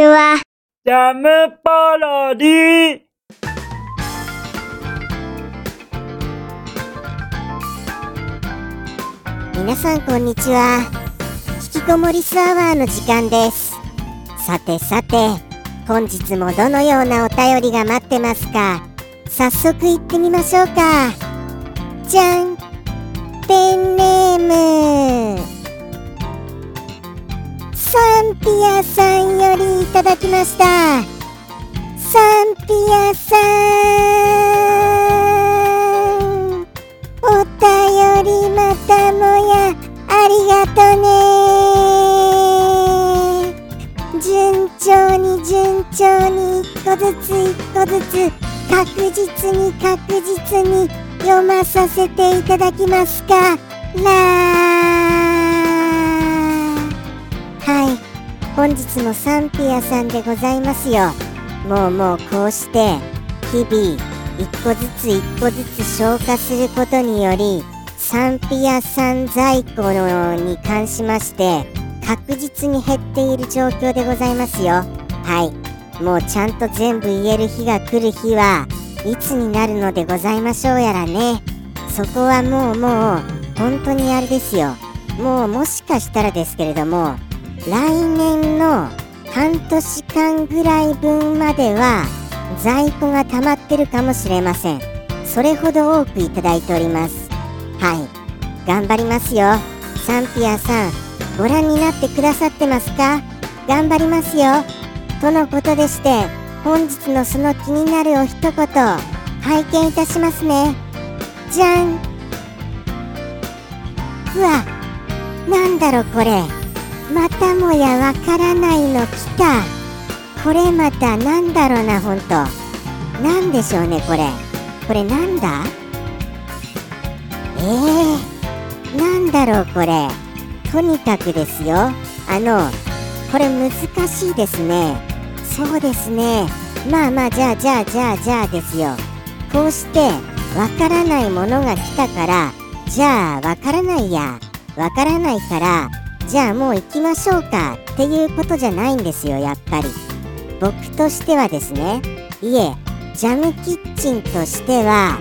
ちは。ジャムパロディ。皆さんこんにちは。引きこもりスアワーの時間です。さてさて本日もどのようなお便りが待ってますか？早速行ってみましょうか。じゃん。ペンネーム。サンピアさんよりいただきました。サンピアさんお便りまたもやありがとね。順調に順調に一個ずつ一個ずつ確実に確実に読まさせていただきますか。らはい。本日もサンピアさんでございますよ。もうもうこうして日々一個ずつ一個ずつ消化することによりサンピア産在庫のに関しまして確実に減っている状況でございますよ。はい。もうちゃんと全部言える日が来る日はいつになるのでございましょうやらね。そこはもうもう本当にあれですよ。もうもしかしたらですけれども来年の半年間ぐらい分までは在庫が溜まってるかもしれません。それほど多くいただいております。はい。頑張りますよ。サンピアさんご覧になってくださってますか？頑張りますよ。とのことでして本日のその気になるお一言拝見いたしますね。じゃん。うわなんだろこれ。またもやわからないの来た。これまたなんだろうなほんと。なんでしょうねこれ。これなんだ？えー、なんだろうこれ。とにかくですよ。あのこれ難しいですね。そうですね。まあまあじゃあじゃあじゃあじゃあですよ。こうしてわからないものが来たからじゃあわからないや。わからないからじゃあもう行きましょうかっていうことじゃないんですよやっぱり。僕としてはですね。いえジャムキッチンとしては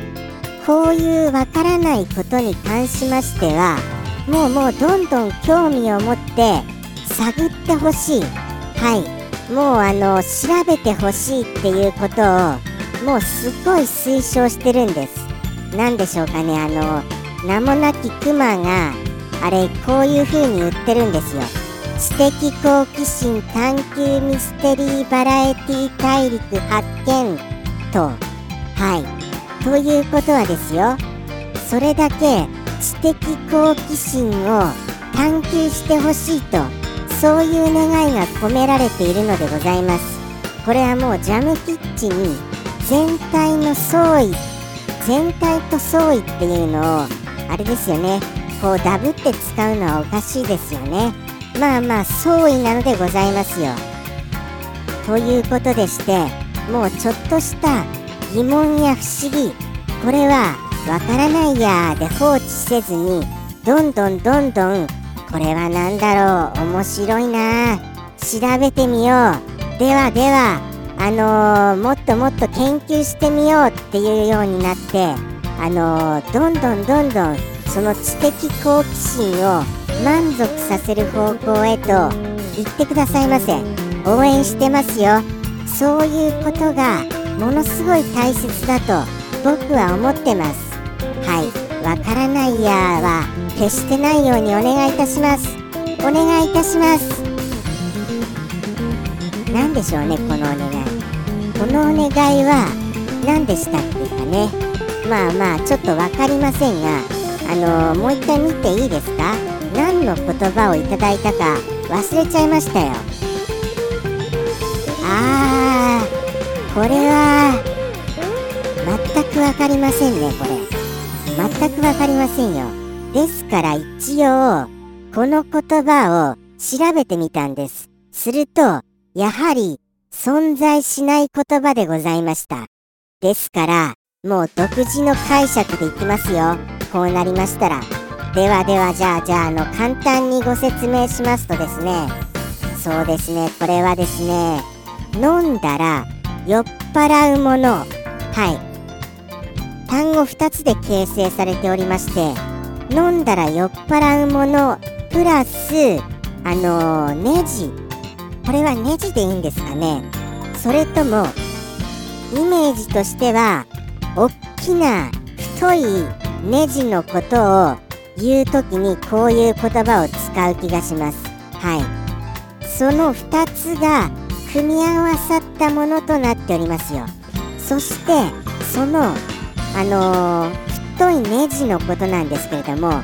こういうわからないことに関しましてはもうもうどんどん興味を持って探ってほしい。はい。もうあの調べてほしいっていうことをもうすごい推奨してるんです。何でしょうかね。あの名もなきクマがあれこういう風に言ってるんですよ。知的好奇心探求ミステリーバラエティ大陸発見と。はい。ということはですよ。それだけ知的好奇心を探求してほしいと。そういう願いが込められているのでございます。これはもうジャムキッチンに全体の総意全体と総意っていうのをあれですよね。こうダブって使うのはおかしいですよね。まあまあ総意なのでございますよ。ということでしてもうちょっとした疑問や不思議。これはわからないやで放置せずにどんどんどんどんこれは何だろう面白いな調べてみよう。ではではあのー、もっともっと研究してみようっていうようになってあのー、どんどんどんどんその知的好奇心を満足させる方向へと言ってくださいませ。応援してますよ。そういうことがものすごい大切だと僕は思ってます。はい。わからないやは決してないようにお願いいたします。お願いいたします。何でしょうねこのお願い。このお願いは何でしたっけかね。まあまあちょっと分かりませんが。あの、もう一回見ていいですか？何の言葉をいただいたか忘れちゃいましたよ。あーこれは全く分かりませんねこれ。全く分かりませんよ。ですから一応この言葉を調べてみたんです。するとやはり存在しない言葉でございました。ですからもう独自の解釈でいきますよ。こうなりましたらではではじゃあじゃああの簡単にご説明しますとですね。そうですねこれはですね飲んだら酔っ払うものはい。単語2つで形成されておりまして飲んだら酔っ払うものプラスあのーネジ。これはネジでいいんですかね。それともイメージとしてはおっきな太いネジのことを言う時にこういう言葉を使う気がします。はい。その2つが組み合わさったものとなっておりますよ。そしてそのあのー太いネジのことなんですけれども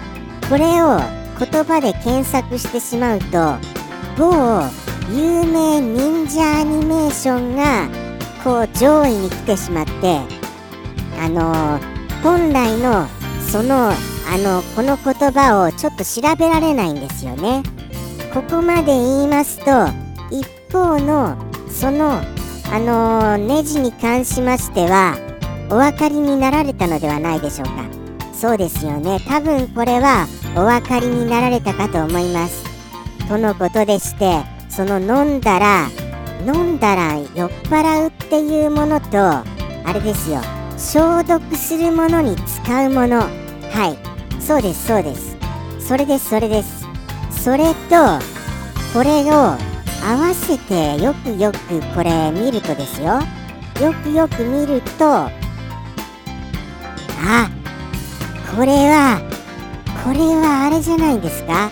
これを言葉で検索してしまうと某有名忍者アニメーションがこう上位に来てしまってあのー本来のそのあのこの言葉をちょっと調べられないんですよね。ここまで言いますと一方のそのあのネジに関しましてはお分かりになられたのではないでしょうか。そうですよね。多分これはお分かりになられたかと思います。とのことでしてその飲んだら飲んだら酔っ払うっていうものとあれですよ。消毒するものに使うもの。はい。そうですそうです。それですそれです。それとこれを合わせてよくよくこれ見るとですよ。よくよく見るとあこれはこれはあれじゃないですか。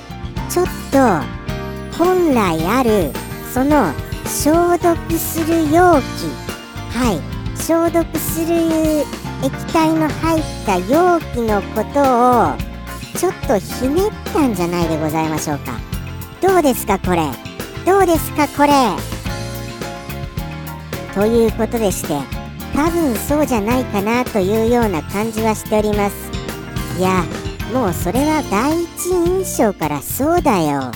ちょっと本来あるその消毒する容器。はい。消毒する液体の入った容器のことをちょっとひねったんじゃないでございましょうか。どうですかこれ？どうですかこれ？ということでして多分そうじゃないかなというような感じはしております。いやもうそれは第一印象からそうだよ。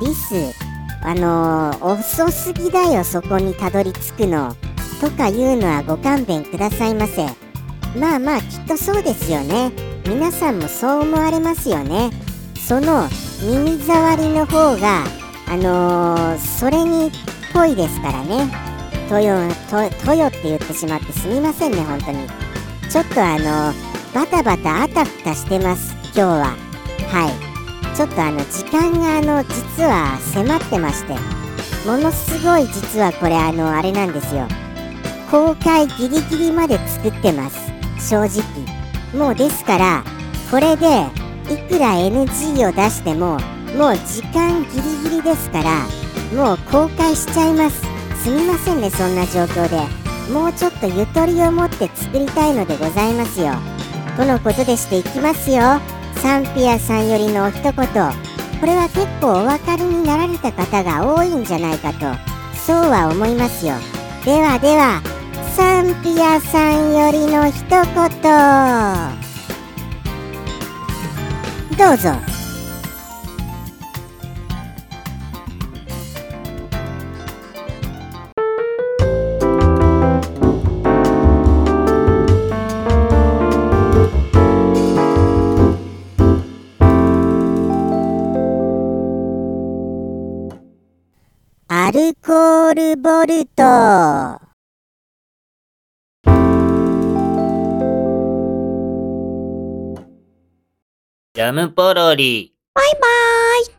リスあのー遅すぎだよそこにたどり着くの。とかいうのはご勘弁くださいませ。まあまあきっとそうですよね。皆さんもそう思われますよね。その耳障りの方があのーそれにっぽいですからね。トヨトヨって言ってしまってすみませんね本当に。ちょっとあのバタバタあたふたしてます今日は。はい。ちょっとあの時間があの実は迫ってまして。ものすごい実はこれあのあれなんですよ。公開ギリギリまで作ってます。正直。もうですからこれでいくら NG を出してももう時間ギリギリですからもう公開しちゃいます。すみませんねそんな状況で。もうちょっとゆとりを持って作りたいのでございますよ。とのことでしていきますよ。サンピアさんよりのお一言。これは結構お分かりになられた方が多いんじゃないかとそうは思いますよ。ではではサンピアさんよりの一言。どうぞ。アルコールボルト。ジャムポロリ。バイバーイ。